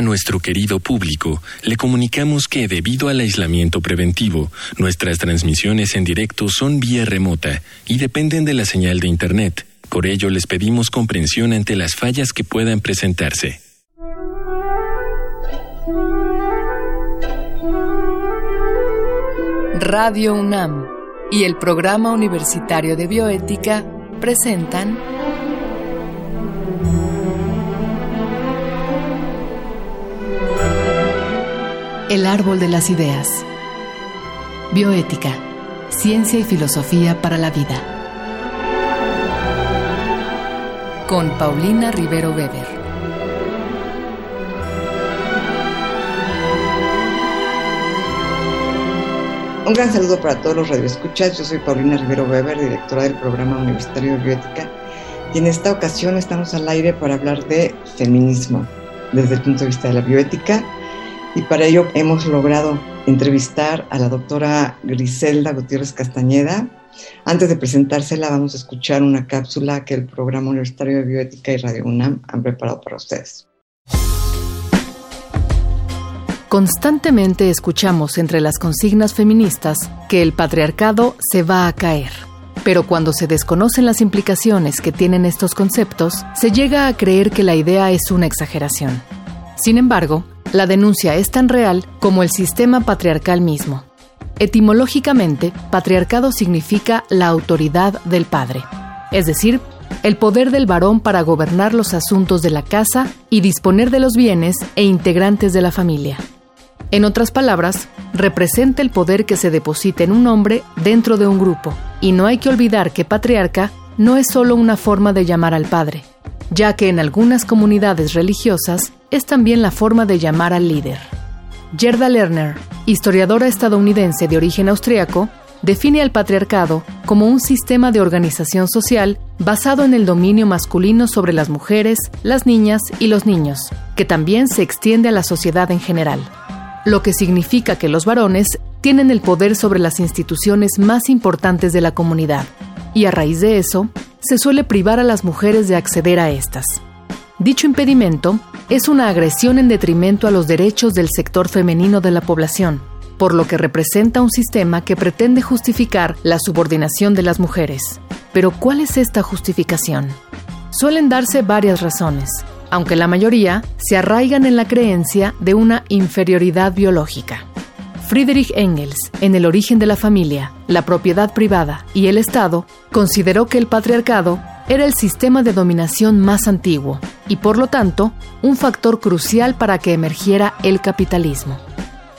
A nuestro querido público, le comunicamos que debido al aislamiento preventivo, nuestras transmisiones en directo son vía remota y dependen de la señal de Internet. Por ello, les pedimos comprensión ante las fallas que puedan presentarse. Radio UNAM y el Programa Universitario de Bioética presentan El árbol de las ideas. Bioética, ciencia y filosofía para la vida. Con Paulina Rivero Weber. Un gran saludo para todos los radioescuchas. Yo soy Paulina Rivero Weber, directora del Programa Universitario de Bioética. Y en esta ocasión estamos al aire para hablar de feminismo desde el punto de vista de la bioética y para ello hemos logrado entrevistar a la doctora Griselda Gutiérrez Castañeda. Antes de presentársela, vamos a escuchar una cápsula que el Programa Universitario de Bioética y Radio UNAM han preparado para ustedes. Constantemente escuchamos entre las consignas feministas que el patriarcado se va a caer. Pero cuando se desconocen las implicaciones que tienen estos conceptos, se llega a creer que la idea es una exageración. Sin embargo, la denuncia es tan real como el sistema patriarcal mismo. Etimológicamente, patriarcado significa la autoridad del padre, es decir, el poder del varón para gobernar los asuntos de la casa y disponer de los bienes e integrantes de la familia. En otras palabras, representa el poder que se deposita en un hombre dentro de un grupo, y no hay que olvidar que patriarca no es solo una forma de llamar al padre, ya que en algunas comunidades religiosas es también la forma de llamar al líder. Gerda Lerner, historiadora estadounidense de origen austriaco, define al patriarcado como un sistema de organización social basado en el dominio masculino sobre las mujeres, las niñas y los niños, que también se extiende a la sociedad en general, lo que significa que los varones tienen el poder sobre las instituciones más importantes de la comunidad, y a raíz de eso, se suele privar a las mujeres de acceder a estas. Dicho impedimento es una agresión en detrimento a los derechos del sector femenino de la población, por lo que representa un sistema que pretende justificar la subordinación de las mujeres. Pero ¿cuál es esta justificación? Suelen darse varias razones, aunque la mayoría se arraigan en la creencia de una inferioridad biológica. Friedrich Engels, en El origen de la familia, la propiedad privada y el Estado, consideró que el patriarcado era el sistema de dominación más antiguo y por lo tanto un factor crucial para que emergiera el capitalismo.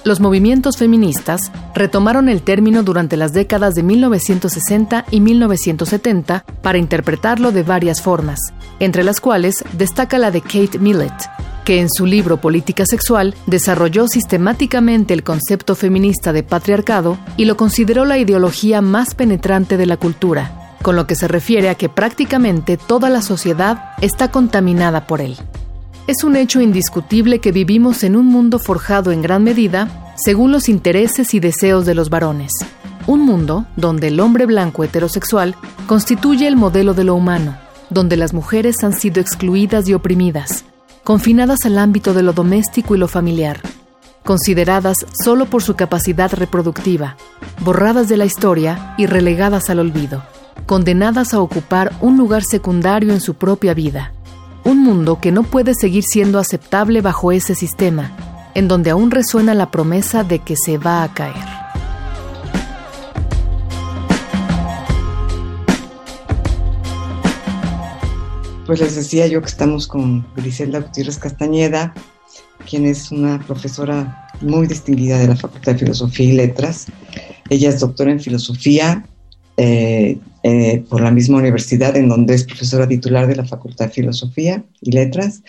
Los movimientos feministas retomaron el término durante las décadas de 1960 y 1970 para interpretarlo de varias formas, entre las cuales destaca la de Kate Millett, que en su libro Política Sexual desarrolló sistemáticamente el concepto feminista de patriarcado y lo consideró la ideología más penetrante de la cultura, con lo que se refiere a que prácticamente toda la sociedad está contaminada por él. Es un hecho indiscutible que vivimos en un mundo forjado en gran medida según los intereses y deseos de los varones. Un mundo donde el hombre blanco heterosexual constituye el modelo de lo humano, donde las mujeres han sido excluidas y oprimidas, confinadas al ámbito de lo doméstico y lo familiar, consideradas solo por su capacidad reproductiva, borradas de la historia y relegadas al olvido, condenadas a ocupar un lugar secundario en su propia vida. Un mundo que no puede seguir siendo aceptable bajo ese sistema, en donde aún resuena la promesa de que se va a caer. Pues les decía yo que estamos con Griselda Gutiérrez Castañeda, quien es una profesora muy distinguida de la Facultad de Filosofía y Letras. Ella es doctora en filosofía eh, eh, por la misma universidad en donde es profesora titular de la Facultad de Filosofía y Letras.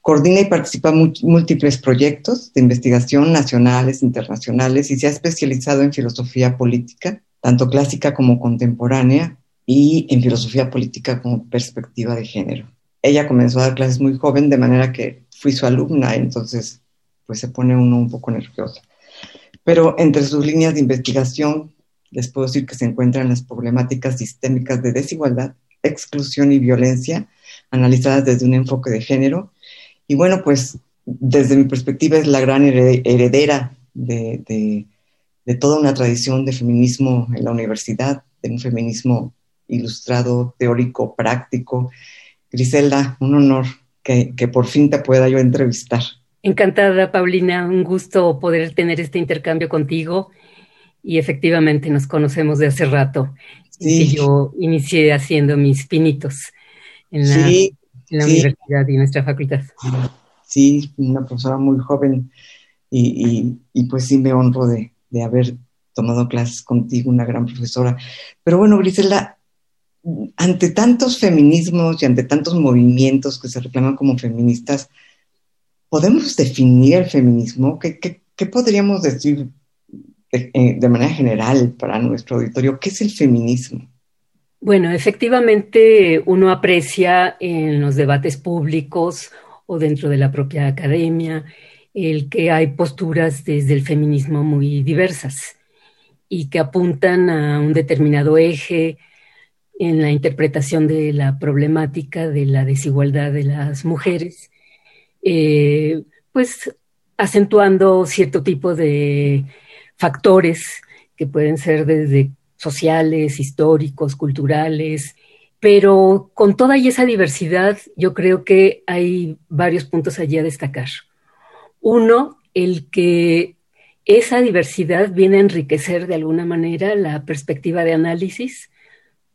Coordina y participa en múltiples proyectos de investigación nacionales, internacionales y se ha especializado en filosofía política, tanto clásica como contemporánea, y en filosofía política como perspectiva de género. Ella comenzó a dar clases muy joven, de manera que fui su alumna, entonces pues se pone uno un poco nervioso. Pero entre sus líneas de investigación, les puedo decir que se encuentran las problemáticas sistémicas de desigualdad, exclusión y violencia, analizadas desde un enfoque de género. Y bueno, pues desde mi perspectiva es la gran heredera de, toda una tradición de feminismo en la universidad, de un feminismo ilustrado, teórico, práctico. Griselda, un honor que, que por fin te pueda yo entrevistar. Encantada, Paulina, un gusto poder tener este intercambio contigo y efectivamente nos conocemos de hace rato. Sí. yo inicié haciendo mis pinitos en la, universidad y nuestra facultad. Sí, una profesora muy joven y, pues sí me honro de, haber tomado clases contigo, una gran profesora. Pero bueno, Griselda, ante tantos feminismos y ante tantos movimientos que se reclaman como feministas, ¿podemos definir el feminismo? ¿Qué, podríamos decir eh, de, manera general para nuestro auditorio, ¿qué es el feminismo? Bueno, efectivamente uno aprecia en los debates públicos o dentro de la propia academia el que hay posturas desde el feminismo muy diversas y que apuntan a un determinado eje en la interpretación de la problemática de la desigualdad de las mujeres, eh, pues acentuando cierto tipo de factores que pueden ser desde sociales, históricos, culturales, pero con toda esa diversidad yo creo que hay varios puntos allí a destacar. Uno, el que esa diversidad viene a enriquecer de alguna manera la perspectiva de análisis,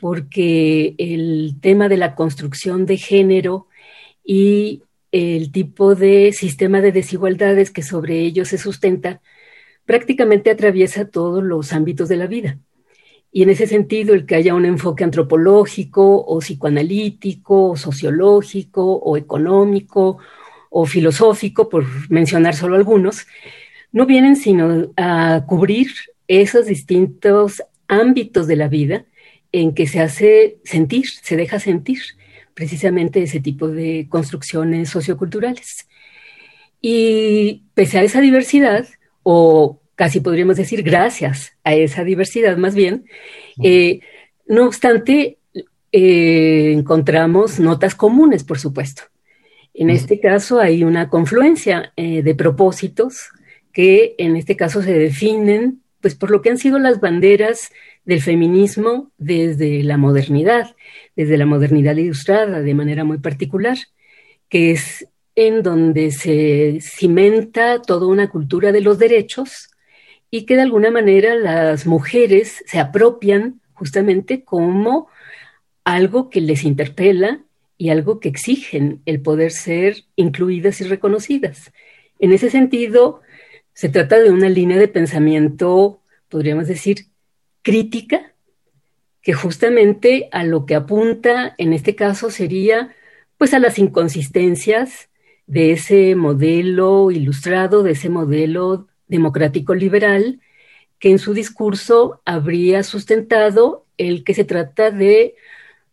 porque el tema de la construcción de género y el tipo de sistema de desigualdades que sobre ello se sustenta prácticamente atraviesa todos los ámbitos de la vida. Y en ese sentido, el que haya un enfoque antropológico o psicoanalítico o sociológico o económico o filosófico, por mencionar solo algunos, no vienen sino a cubrir esos distintos ámbitos de la vida en que se hace sentir, se deja sentir precisamente ese tipo de construcciones socioculturales. Y pese a esa diversidad, o casi podríamos decir gracias a esa diversidad más bien. Eh, no obstante, eh, encontramos notas comunes, por supuesto. En este caso hay una confluencia eh, de propósitos que en este caso se definen pues por lo que han sido las banderas del feminismo desde la modernidad, desde la modernidad ilustrada de manera muy particular, que es en donde se cimenta toda una cultura de los derechos y que de alguna manera las mujeres se apropian justamente como algo que les interpela y algo que exigen el poder ser incluidas y reconocidas. En ese sentido, se trata de una línea de pensamiento, podríamos decir, crítica, que justamente a lo que apunta en este caso sería pues a las inconsistencias de ese modelo ilustrado, de ese modelo democrático liberal, que en su discurso habría sustentado el que se trata de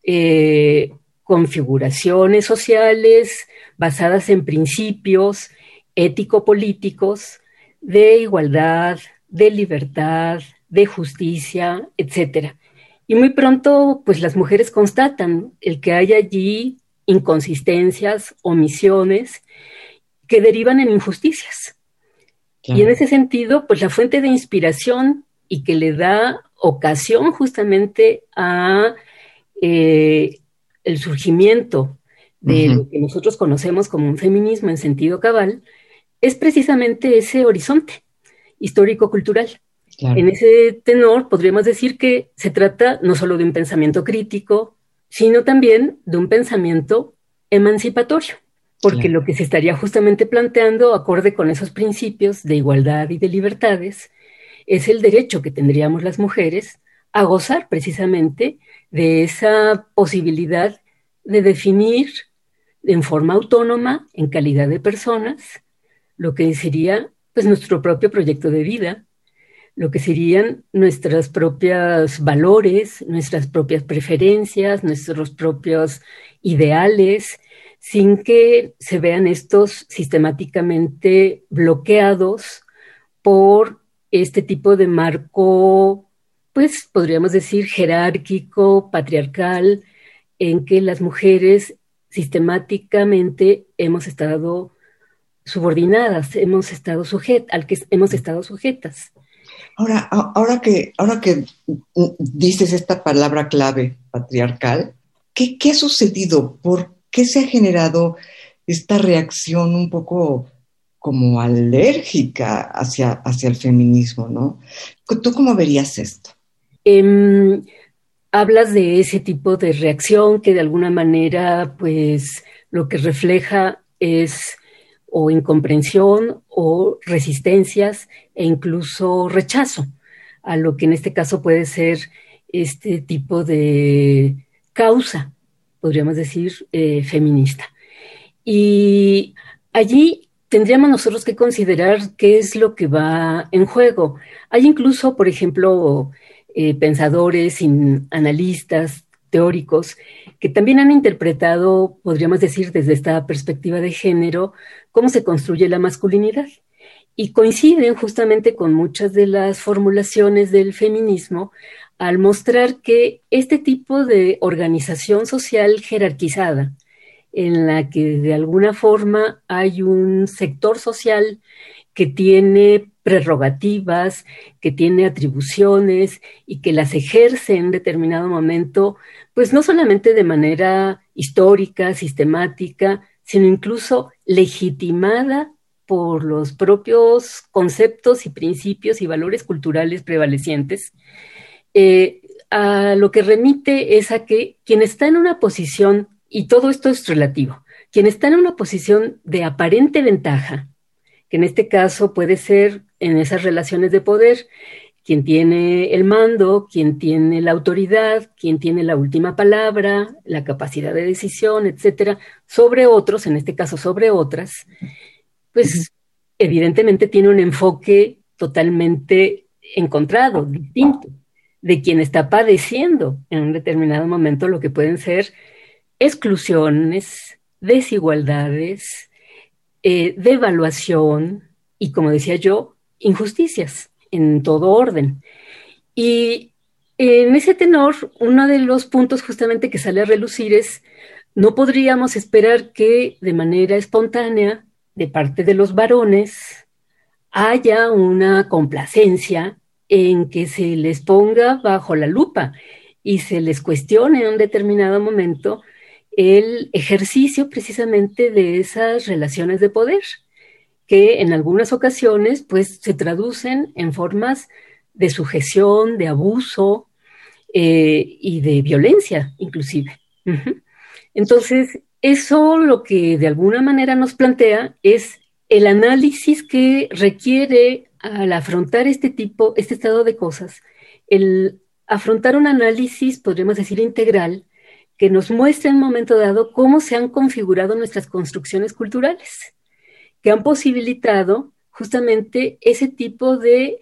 eh, configuraciones sociales basadas en principios ético-políticos de igualdad, de libertad, de justicia, etc. Y muy pronto, pues las mujeres constatan el que hay allí inconsistencias, omisiones que derivan en injusticias. Y en ese sentido, pues la fuente de inspiración y que le da ocasión justamente a eh, el surgimiento de lo que nosotros conocemos como un feminismo en sentido cabal, es precisamente ese horizonte histórico-cultural. En ese tenor podríamos decir que se trata no solo de un pensamiento crítico, sino también de un pensamiento emancipatorio, porque lo que se estaría justamente planteando, acorde con esos principios de igualdad y de libertades, es el derecho que tendríamos las mujeres a gozar precisamente de esa posibilidad de definir en forma autónoma, en calidad de personas, lo que sería pues nuestro propio proyecto de vida, lo que serían nuestros propios valores, nuestras propias preferencias, nuestros propios ideales, sin que se vean estos sistemáticamente bloqueados por este tipo de marco, pues podríamos decir jerárquico, patriarcal, en que las mujeres sistemáticamente hemos estado subordinadas, hemos estado sujet, al que hemos estado sujetas. Ahora, ahora que, ahora que dices esta palabra clave, patriarcal, ¿qué, ¿qué ha sucedido? ¿Por qué se ha generado esta reacción un poco como alérgica hacia, hacia el feminismo, ¿no? ¿Tú cómo verías esto? Em, hablas de ese tipo de reacción que de alguna manera, pues, lo que refleja es o incomprensión o resistencias e incluso rechazo a lo que en este caso puede ser este tipo de causa, podríamos decir, eh, feminista. Y allí tendríamos nosotros que considerar qué es lo que va en juego. Hay incluso, por ejemplo, eh, pensadores, analistas, teóricos, que también han interpretado, podríamos decir, desde esta perspectiva de género, cómo se construye la masculinidad. Y coinciden justamente con muchas de las formulaciones del feminismo al mostrar que este tipo de organización social jerarquizada, en la que de alguna forma hay un sector social que tiene prerrogativas, que tiene atribuciones y que las ejerce en determinado momento, pues no solamente de manera histórica, sistemática, sino incluso legitimada por los propios conceptos y principios y valores culturales prevalecientes, eh, a lo que remite es a que quien está en una posición y todo esto es relativo. Quien está en una posición de aparente ventaja, que en este caso puede ser en esas relaciones de poder, quien tiene el mando, quien tiene la autoridad, quien tiene la última palabra, la capacidad de decisión, etcétera, sobre otros, en este caso sobre otras, pues evidentemente tiene un enfoque totalmente encontrado, distinto, de quien está padeciendo en un determinado momento lo que pueden ser exclusiones, desigualdades, eh, devaluación y, como decía yo, injusticias en todo orden. Y en ese tenor, uno de los puntos justamente que sale a relucir es, no podríamos esperar que de manera espontánea, de parte de los varones, haya una complacencia en que se les ponga bajo la lupa y se les cuestione en un determinado momento el ejercicio precisamente de esas relaciones de poder, que en algunas ocasiones pues se traducen en formas de sujeción, de abuso eh, y de violencia inclusive. Entonces, eso lo que de alguna manera nos plantea es el análisis que requiere al afrontar este tipo, este estado de cosas, el afrontar un análisis, podríamos decir, integral que nos muestre en un momento dado cómo se han configurado nuestras construcciones culturales, que han posibilitado justamente ese tipo de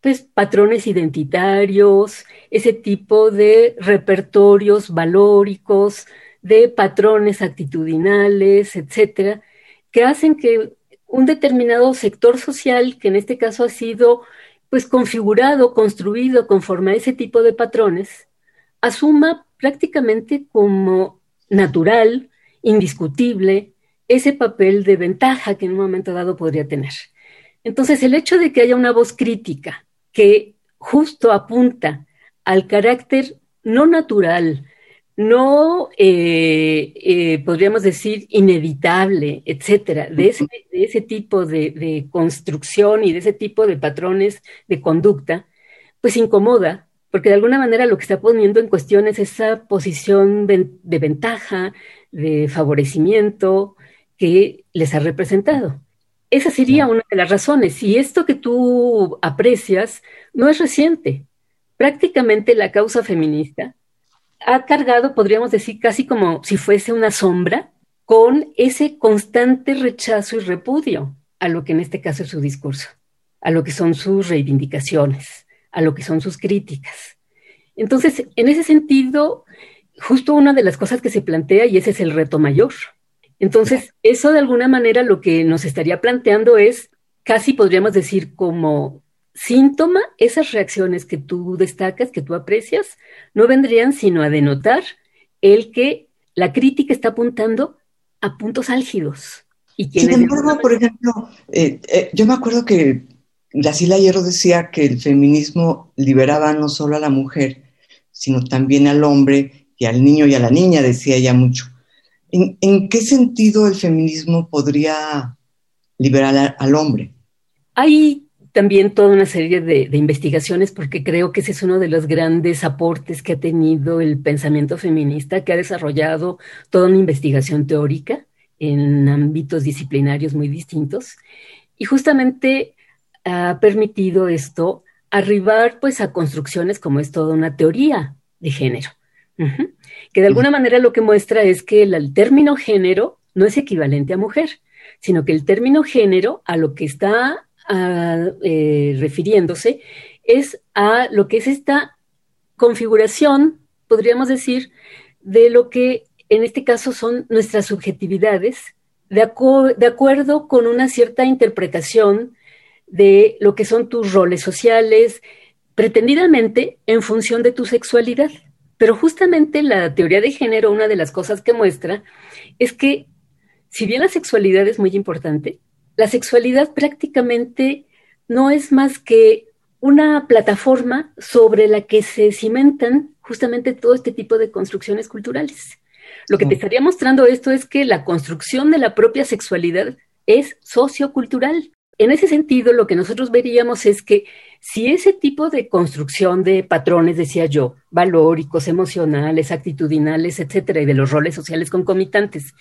pues, patrones identitarios, ese tipo de repertorios valóricos, de patrones actitudinales, etcétera, que hacen que un determinado sector social, que en este caso ha sido pues configurado, construido conforme a ese tipo de patrones, asuma prácticamente como natural, indiscutible, ese papel de ventaja que en un momento dado podría tener. Entonces, el hecho de que haya una voz crítica que justo apunta al carácter no natural, no, eh, eh, podríamos decir, inevitable, etcétera, de ese, tipo de, de, construcción y de ese tipo de patrones de conducta, pues incomoda porque de alguna manera lo que está poniendo en cuestión es esa posición de, ventaja, de favorecimiento que les ha representado. Esa sería una de las razones. Y esto que tú aprecias no es reciente. Prácticamente la causa feminista ha cargado, podríamos decir, casi como si fuese una sombra, con ese constante rechazo y repudio a lo que en este caso es su discurso, a lo que son sus reivindicaciones a lo que son sus críticas. Entonces, en ese sentido, justo una de las cosas que se plantea, y ese es el reto mayor. Entonces, eso de alguna manera lo que nos estaría planteando es, casi podríamos decir como síntoma, esas reacciones que tú destacas, que tú aprecias, no vendrían sino a denotar el que la crítica está apuntando a puntos álgidos, Y Sin embargo, por ejemplo, eh, eh, yo me acuerdo que Graciela Hierro decía que el feminismo liberaba no solo a la mujer, sino también al hombre y al niño y a la niña, decía ella mucho. ¿En, qué sentido el feminismo podría liberar al hombre? Hay también toda una serie de, investigaciones porque creo que ese es uno de los grandes aportes que ha tenido el pensamiento feminista, que ha desarrollado toda una investigación teórica en ámbitos disciplinarios muy distintos. Y justamente ha permitido esto arribar pues a construcciones como es toda una teoría de género, que de alguna manera lo que muestra es que el término género no es equivalente a mujer, sino que el término género a lo que está eh, refiriéndose es a lo que es esta configuración, podríamos decir, de lo que en este caso son nuestras subjetividades, de, de acuerdo con una cierta interpretación de lo que son tus roles sociales, pretendidamente en función de tu sexualidad. Pero justamente la teoría de género, una de las cosas que muestra es que si bien la sexualidad es muy importante, la sexualidad prácticamente no es más que una plataforma sobre la que se cimentan justamente todo este tipo de construcciones culturales. Lo que te estaría mostrando esto es que la construcción de la propia sexualidad es sociocultural. En ese sentido, lo que nosotros veríamos es que si ese tipo de construcción de patrones, decía yo, valóricos, emocionales, actitudinales, etcétera, y de los roles sociales concomitantes,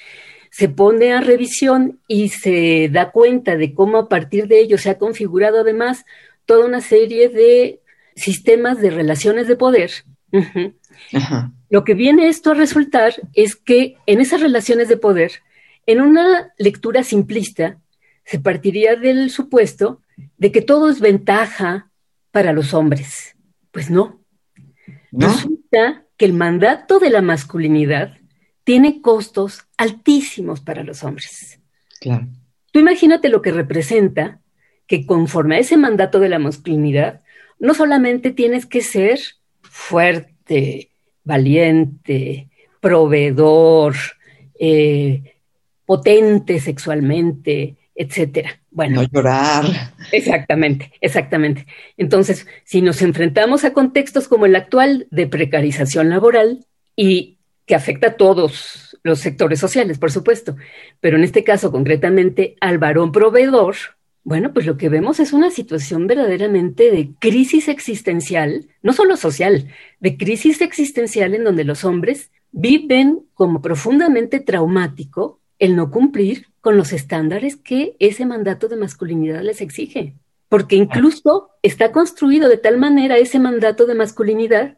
se pone a revisión y se da cuenta de cómo a partir de ello se ha configurado además toda una serie de sistemas de relaciones de poder. Lo que viene esto a resultar es que en esas relaciones de poder, en una lectura simplista, se partiría del supuesto de que todo es ventaja para los hombres. Pues no. Resulta que el mandato de la masculinidad tiene costos altísimos para los hombres. Claro. Tú imagínate lo que representa que conforme a ese mandato de la masculinidad, no solamente tienes que ser fuerte, valiente, proveedor, eh, potente sexualmente, etcétera. Bueno. No llorar. Exactamente, exactamente. Entonces, si nos enfrentamos a contextos como el actual de precarización laboral y que afecta a todos los sectores sociales, por supuesto, pero en este caso concretamente al varón proveedor, bueno, pues lo que vemos es una situación verdaderamente de crisis existencial, no solo social, de crisis existencial en donde los hombres viven como profundamente traumático el no cumplir con los estándares que ese mandato de masculinidad les exige. Porque incluso está construido de tal manera ese mandato de masculinidad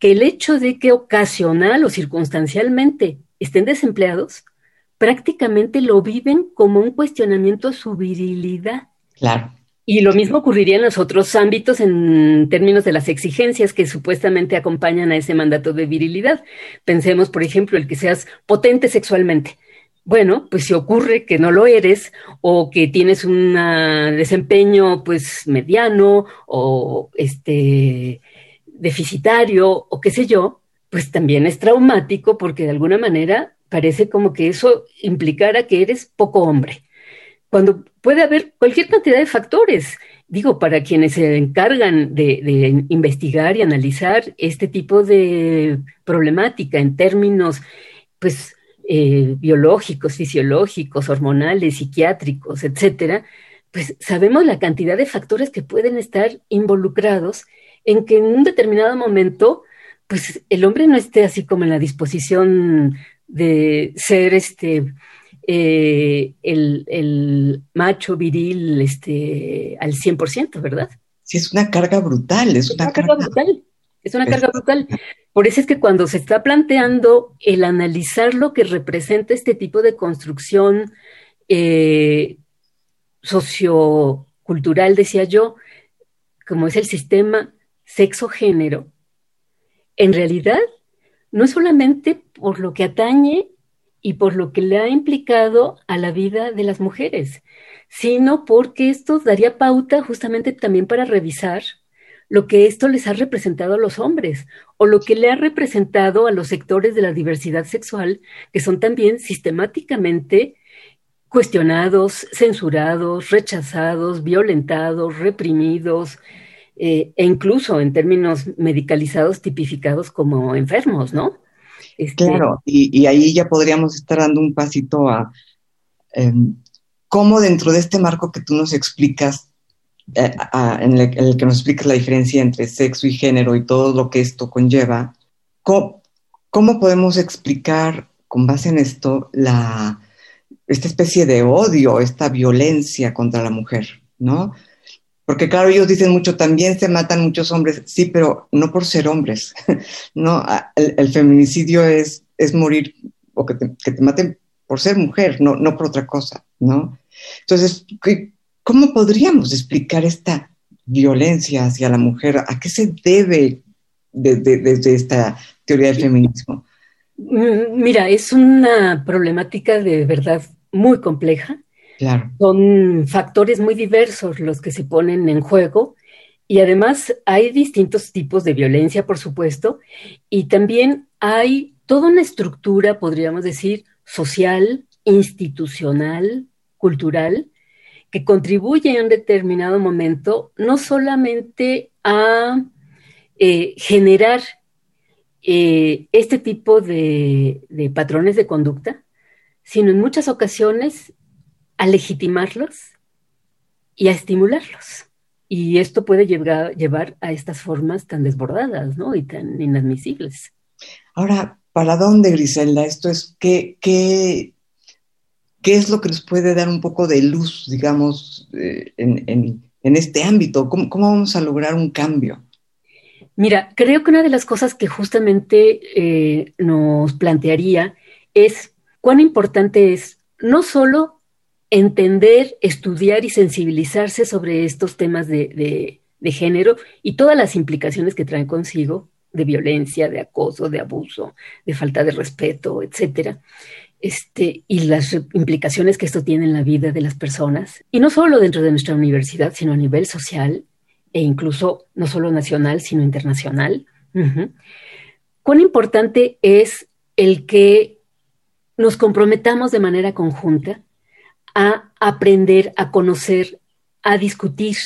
que el hecho de que ocasional o circunstancialmente estén desempleados, prácticamente lo viven como un cuestionamiento a su virilidad. Claro. Y lo mismo ocurriría en los otros ámbitos en términos de las exigencias que supuestamente acompañan a ese mandato de virilidad. Pensemos, por ejemplo, el que seas potente sexualmente. Bueno, pues si ocurre que no lo eres o que tienes un desempeño pues mediano o este deficitario o qué sé yo, pues también es traumático porque de alguna manera parece como que eso implicara que eres poco hombre. Cuando puede haber cualquier cantidad de factores, digo, para quienes se encargan de, de investigar y analizar este tipo de problemática en términos, pues, eh, biológicos, fisiológicos, hormonales, psiquiátricos, etcétera, pues sabemos la cantidad de factores que pueden estar involucrados en que en un determinado momento, pues el hombre no esté así como en la disposición de ser este eh, el, macho viril este, al 100%, ¿verdad? Sí, es una carga brutal, es, una, carga brutal. Es una carga brutal. Por eso es que cuando se está planteando el analizar lo que representa este tipo de construcción eh, sociocultural, decía yo, como es el sistema sexo-género, en realidad no es solamente por lo que atañe y por lo que le ha implicado a la vida de las mujeres, sino porque esto daría pauta justamente también para revisar lo que esto les ha representado a los hombres o lo que le ha representado a los sectores de la diversidad sexual, que son también sistemáticamente cuestionados, censurados, rechazados, violentados, reprimidos, eh, e incluso en términos medicalizados tipificados como enfermos, ¿no? Este, claro, y, ahí ya podríamos estar dando un pasito a em, cómo dentro de este marco que tú nos explicas, eh, en, el, que nos explicas la diferencia entre sexo y género y todo lo que esto conlleva, ¿cómo, podemos explicar con base en esto la, esta especie de odio, esta violencia contra la mujer, ¿no? Porque claro, ellos dicen mucho, también se matan muchos hombres, sí, pero no por ser hombres, ¿no? El, feminicidio es, es morir o que te, que te, maten por ser mujer, no, no por otra cosa, ¿no? Entonces, ¿cómo podríamos explicar esta violencia hacia la mujer? ¿A qué se debe desde de, esta teoría del feminismo? Mm, mira, es una problemática de verdad muy compleja son factores muy diversos los que se ponen en juego y además hay distintos tipos de violencia, por supuesto, y también hay toda una estructura, podríamos decir, social, institucional, cultural, que contribuye en un determinado momento no solamente a eh, generar eh, este tipo de, patrones de conducta, sino en muchas ocasiones a legitimarlos y a estimularlos. Y esto puede llevar, llevar a estas formas tan desbordadas ¿no? y tan inadmisibles. Ahora, ¿para dónde, Griselda? Esto es, ¿qué, qué, qué es lo que nos puede dar un poco de luz, digamos, eh, en, este ámbito? ¿Cómo, vamos a lograr un cambio? Mira, creo que una de las cosas que justamente eh, nos plantearía es cuán importante es no solo entender, estudiar y sensibilizarse sobre estos temas de, género y todas las implicaciones que traen consigo de violencia, de acoso, de abuso, de falta de respeto, etcétera. Este, y las implicaciones que esto tiene en la vida de las personas, y no solo dentro de nuestra universidad, sino a nivel social e incluso no solo nacional, sino internacional. Cuán importante es el que nos comprometamos de manera conjunta a aprender, a conocer, a discutir.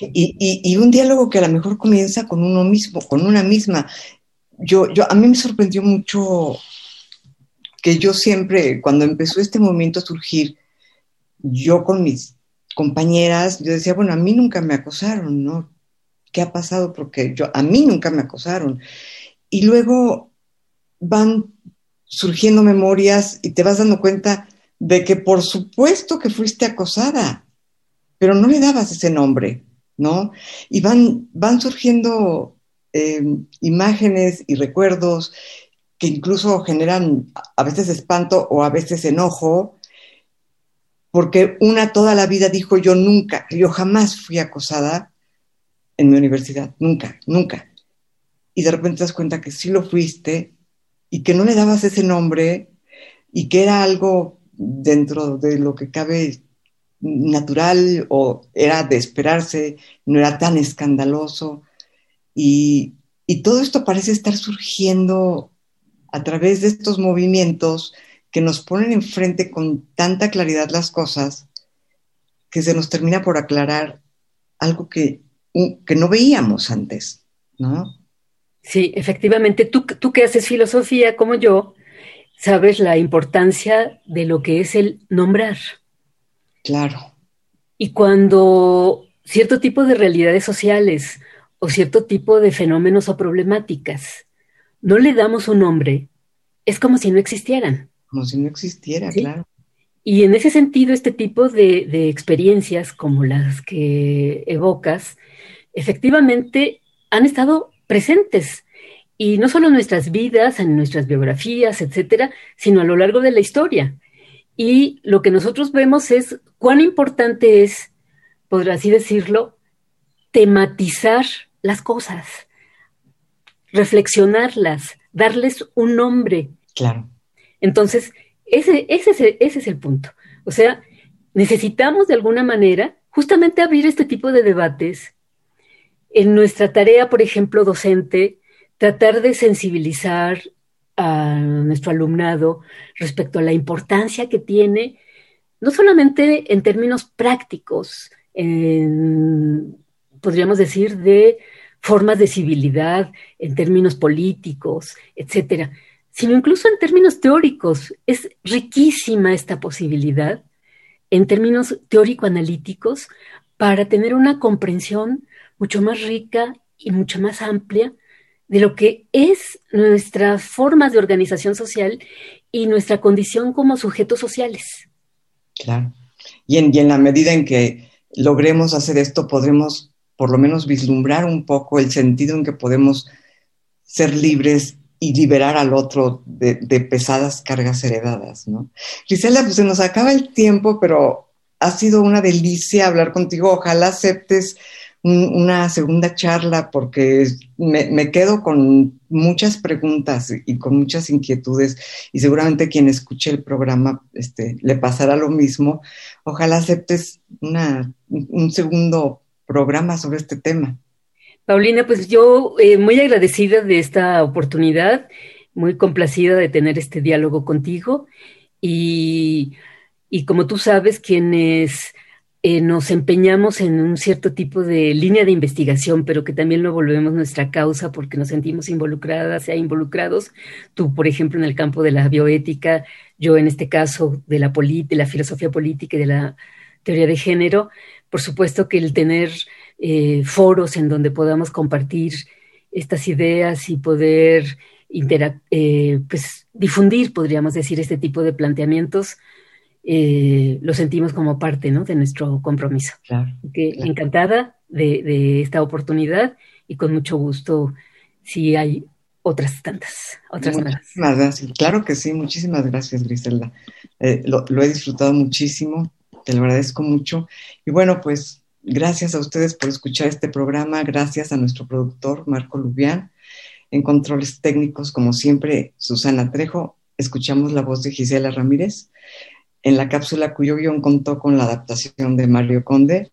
Y, un diálogo que a lo mejor comienza con uno mismo, con una misma. Yo, yo, a mí me sorprendió mucho que yo siempre, cuando empezó este movimiento a surgir, yo con mis compañeras, yo decía, bueno, a mí nunca me acosaron, ¿no? ¿Qué ha pasado? Porque yo, a mí nunca me acosaron. Y luego van surgiendo memorias y te vas dando cuenta de que por supuesto que fuiste acosada, pero no le dabas ese nombre, ¿no? Y van, van surgiendo eh, imágenes y recuerdos que incluso generan a veces espanto o a veces enojo, porque una toda la vida dijo yo nunca, yo jamás fui acosada en mi universidad, nunca, nunca. Y de repente te das cuenta que sí lo fuiste y que no le dabas ese nombre y que era algo dentro de lo que cabe natural o era de esperarse, no era tan escandaloso. Y, todo esto parece estar surgiendo a través de estos movimientos que nos ponen enfrente con tanta claridad las cosas que se nos termina por aclarar algo que, que no veíamos antes, ¿no? Sí, efectivamente, tú, tú que haces filosofía como yo, sabes la importancia de lo que es el nombrar. Claro. Y cuando cierto tipo de realidades sociales o cierto tipo de fenómenos o problemáticas no le damos un nombre, es como si no existieran. Como si no existiera, claro. Y en ese sentido, este tipo de, de experiencias como las que evocas, efectivamente han estado presentes y no solo en nuestras vidas, en nuestras biografías, etcétera, sino a lo largo de la historia. Y lo que nosotros vemos es cuán importante es, por así decirlo, tematizar las cosas, reflexionarlas, darles un nombre. Claro. Entonces, ese, ese, es el, ese es el punto. O sea, necesitamos de alguna manera justamente abrir este tipo de debates. En nuestra tarea, por ejemplo, docente, tratar de sensibilizar a nuestro alumnado respecto a la importancia que tiene no solamente en términos prácticos, podríamos decir, de formas de civilidad, en términos políticos, etcétera, sino incluso en términos teóricos. Es riquísima esta posibilidad en términos teórico-analíticos para tener una comprensión mucho más rica y mucho más amplia de lo que es nuestra forma de organización social y nuestra condición como sujetos sociales. Claro. Y en, y en la medida en que logremos hacer esto, podremos por lo menos vislumbrar un poco el sentido en que podemos ser libres y liberar al otro de, pesadas cargas heredadas, ¿no? Pues se nos acaba el tiempo, pero ha sido una delicia hablar contigo. Ojalá aceptes una segunda charla porque me, quedo con muchas preguntas y con muchas inquietudes y seguramente quien escuche el programa este, le pasará lo mismo. Ojalá aceptes una, un segundo programa sobre este tema. Paulina, pues yo eh, muy agradecida de esta oportunidad, muy complacida de tener este diálogo contigo y, y como tú sabes, quienes eh, nos empeñamos en un cierto tipo de línea de investigación, pero que también lo volvemos nuestra causa porque nos sentimos involucradas, sea involucrados. Tú, por ejemplo, en el campo de la bioética, yo en este caso de la, de la filosofía política y de la teoría de género. Por supuesto que el tener eh, foros en donde podamos compartir estas ideas y poder eh, pues, difundir, podríamos decir, este tipo de planteamientos, eh, lo sentimos como parte de nuestro compromiso. Encantada de, esta oportunidad y con mucho gusto si hay otras tantas, otras muchísimas gracias. Claro que sí, muchísimas gracias, Griselda. lo, lo, he disfrutado muchísimo, te lo agradezco mucho. Y bueno, pues Gracias a ustedes por escuchar este programa, gracias a nuestro productor Marco Lubián. En controles técnicos, como siempre, Susana Trejo. Escuchamos la voz de Gisela Ramírez en la cápsula cuyo guion contó con la adaptación de Mario Conde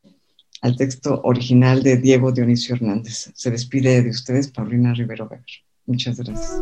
al texto original de Diego Dionisio Hernández. Se despide de ustedes Paulina Rivero Weber. Muchas gracias.